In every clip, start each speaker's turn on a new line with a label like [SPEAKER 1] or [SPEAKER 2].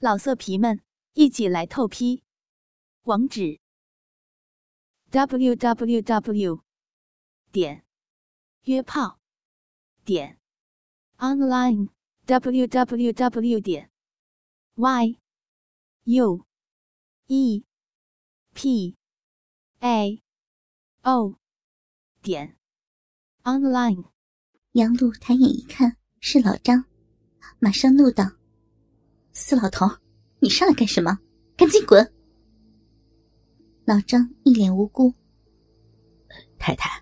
[SPEAKER 1] 老色皮们，一起来透批！网址：w w w 点约炮点 online w w w 点 y u e p a o 点 online。
[SPEAKER 2] 杨璐抬眼一看，是老张，马上怒道。死老头，你上来干什么？赶紧滚！老张一脸无辜。
[SPEAKER 3] 太太，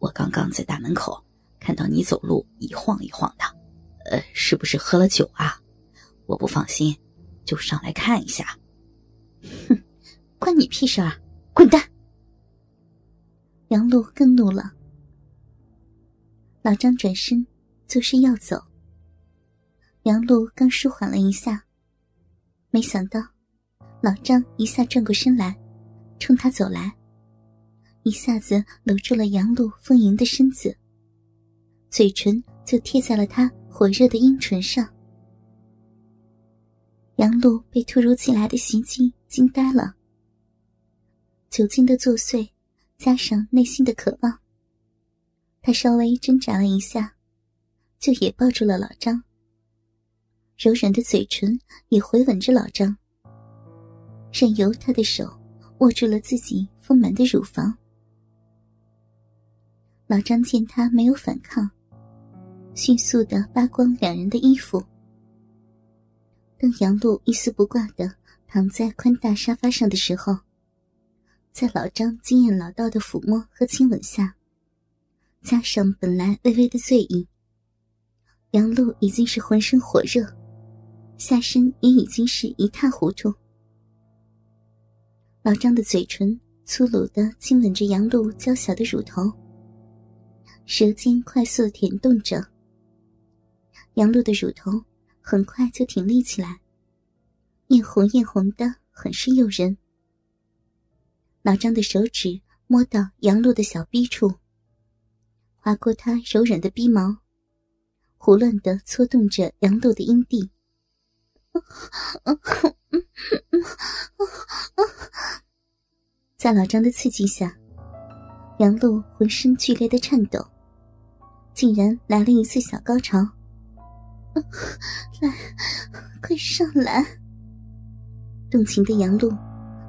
[SPEAKER 3] 我刚刚在大门口看到你走路一晃一晃的，呃，是不是喝了酒啊？我不放心，就上来看一下。
[SPEAKER 2] 哼，关你屁事啊！滚蛋！杨璐更怒了。老张转身作势要走。杨璐刚舒缓了一下，没想到老张一下转过身来，冲他走来，一下子搂住了杨璐丰盈的身子，嘴唇就贴在了他火热的阴唇上。杨璐被突如其来的袭击惊呆了，酒精的作祟加上内心的渴望，他稍微挣扎了一下，就也抱住了老张。柔软的嘴唇也回吻着老张，任由他的手握住了自己丰满的乳房。老张见他没有反抗，迅速的扒光两人的衣服。当杨璐一丝不挂的躺在宽大沙发上的时候，在老张经验老道的抚摸和亲吻下，加上本来微微的醉意，杨璐已经是浑身火热。下身也已经是一塌糊涂。老张的嘴唇粗鲁的亲吻着杨璐娇小的乳头，舌尖快速舔动着。杨璐的乳头很快就挺立起来，艳红艳红的，很是诱人。老张的手指摸到杨璐的小臂处，划过她柔软的逼毛，胡乱的搓动着杨璐的阴蒂。在老张的刺激下，杨璐浑身剧烈的颤抖，竟然来了一次小高潮。来，快上来！动情的杨璐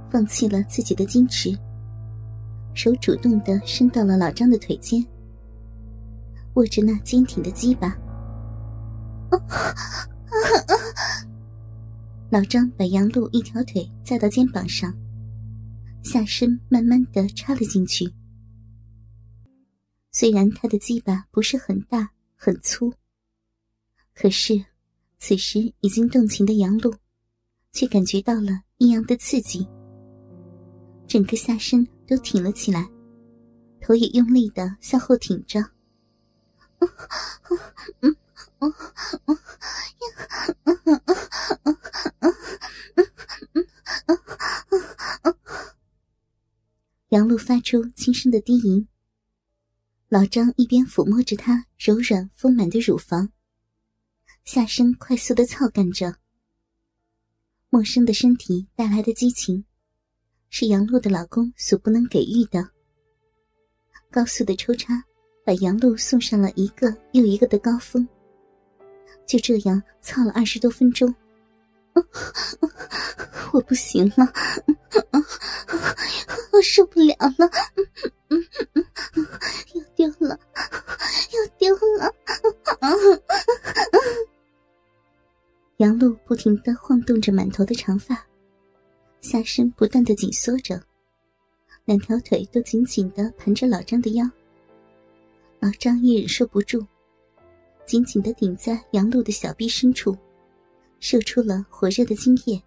[SPEAKER 2] 放弃了自己的矜持，手主动的伸到了老张的腿间，握着那坚挺的鸡巴。老张把杨璐一条腿架到肩膀上，下身慢慢的插了进去。虽然他的鸡巴不是很大很粗，可是此时已经动情的杨璐，却感觉到了异样的刺激，整个下身都挺了起来，头也用力的向后挺着。杨璐发出轻声的低吟。老张一边抚摸着她柔软丰满的乳房，下身快速的操干着。陌生的身体带来的激情，是杨璐的老公所不能给予的。高速的抽插，把杨璐送上了一个又一个的高峰。就这样操了二十多分钟，我不行了，我受不了了，要丢了，要丢了！杨璐不停的晃动着满头的长发，下身不断的紧缩着，两条腿都紧紧的盘着老张的腰。老张也忍受不住。紧紧的顶在杨璐的小臂深处，射出了火热的精液。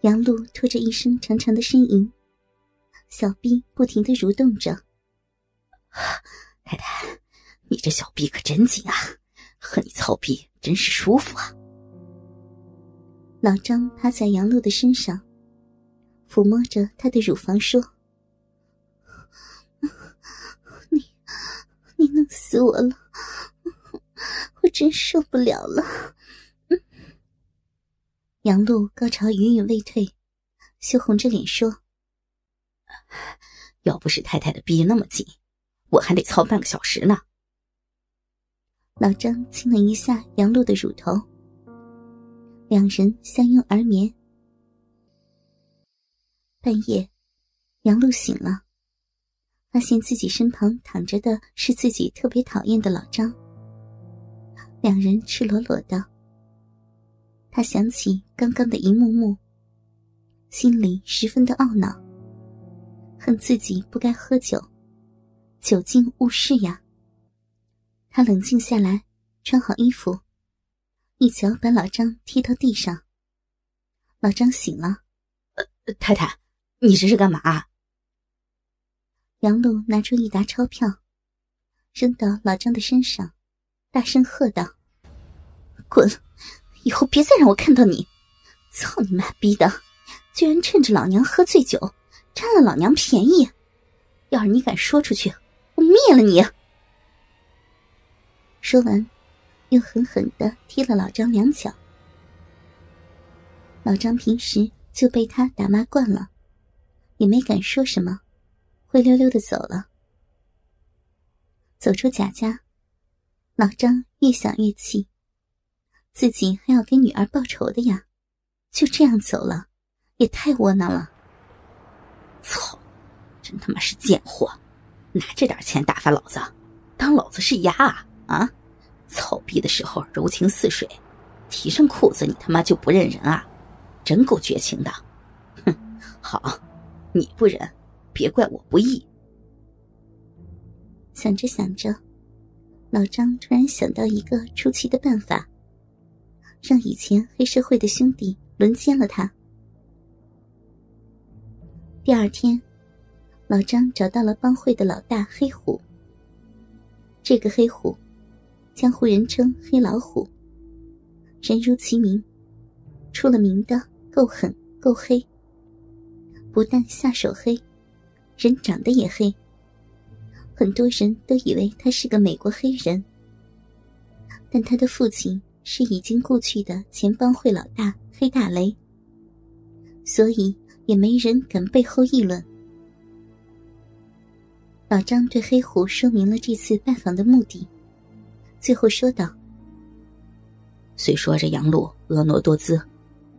[SPEAKER 2] 杨璐拖着一声长长的呻吟，小臂不停的蠕动着。
[SPEAKER 3] 太太，你这小臂可真紧啊，和你操逼真是舒服啊。
[SPEAKER 2] 老张趴在杨璐的身上，抚摸着她的乳房说。你你弄死我了！真受不了了。杨璐高潮余韵未退，羞红着脸说：“
[SPEAKER 3] 要不是太太的逼那么紧，我还得操半个小时呢。”
[SPEAKER 2] 老张亲了一下杨璐的乳头，两人相拥而眠。半夜，杨璐醒了，发现自己身旁躺着的是自己特别讨厌的老张。两人赤裸裸的，他想起刚刚的一幕幕，心里十分的懊恼，恨自己不该喝酒，酒尽误事呀。他冷静下来，穿好衣服，一脚把老张踢到地上。老张醒了，
[SPEAKER 3] 呃，太太，你这是干嘛？
[SPEAKER 2] 杨璐拿出一沓钞票，扔到老张的身上，大声喝道：“滚！以后别再让我看到你！操你妈逼的！居然趁着老娘喝醉酒，占了老娘便宜！要是你敢说出去，我灭了你！”说完，又狠狠的踢了老张两脚。老张平时就被他打骂惯了，也没敢说什么，灰溜溜的走了。走出贾家，老张越想越气，自己还要给女儿报仇的呀，就这样走了，也太窝囊了。
[SPEAKER 3] 操，真他妈是贱货！拿这点钱打发老子，当老子是鸭啊！啊，操逼的时候柔情似水，提上裤子你他妈就不认人啊，真够绝情的。哼，好，你不忍，别怪我不义。
[SPEAKER 2] 想着想着，老张突然想到一个出奇的办法，让以前黑社会的兄弟轮奸了他。第二天，老张找到了帮会的老大黑虎。这个黑虎。江湖人称“黑老虎”，人如其名，出了名的够狠够黑。不但下手黑，人长得也黑。很多人都以为他是个美国黑人，但他的父亲是已经故去的前帮会老大黑大雷，所以也没人敢背后议论。老张对黑虎说明了这次拜访的目的。最后说道：“
[SPEAKER 3] 虽说这杨璐婀娜多姿，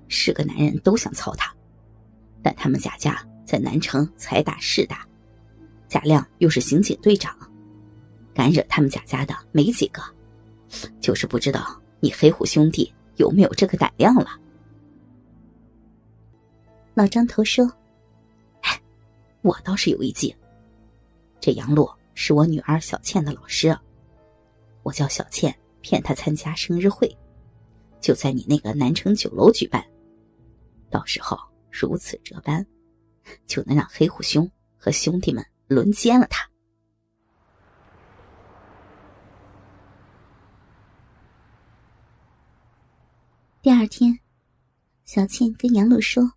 [SPEAKER 3] 是个男人都想操她，但他们贾家在南城财大势大，贾亮又是刑警队长，敢惹他们贾家的没几个，就是不知道你黑虎兄弟有没有这个胆量了。”
[SPEAKER 2] 老张头说：“
[SPEAKER 3] 哎，我倒是有一计。这杨璐是我女儿小倩的老师。”我叫小倩骗她参加生日会，就在你那个南城酒楼举办。到时候如此这般，就能让黑虎兄和兄弟们轮奸了他。
[SPEAKER 2] 第二天，小倩跟杨璐说，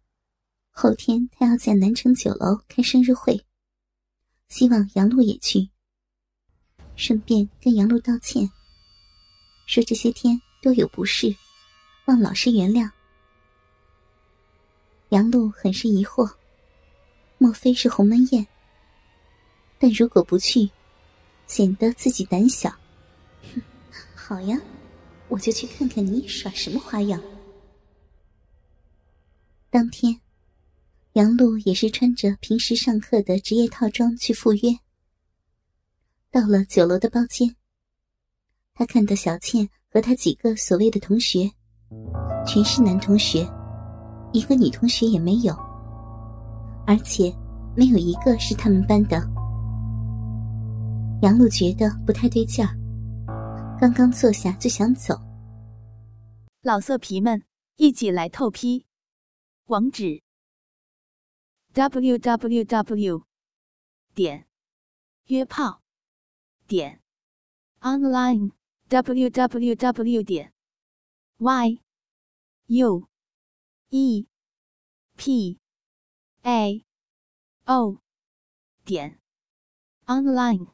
[SPEAKER 2] 后天她要在南城酒楼开生日会，希望杨璐也去。顺便跟杨璐道歉，说这些天多有不适，望老师原谅。杨璐很是疑惑，莫非是鸿门宴？但如果不去，显得自己胆小。哼，好呀，我就去看看你耍什么花样。当天，杨璐也是穿着平时上课的职业套装去赴约。到了酒楼的包间，他看到小倩和他几个所谓的同学，全是男同学，一个女同学也没有，而且没有一个是他们班的。杨璐觉得不太对劲儿，刚刚坐下就想走。
[SPEAKER 1] 老色皮们，一起来透批，网址：w w w. 点约炮。点 online w w w 点 y u e p a o 点 online。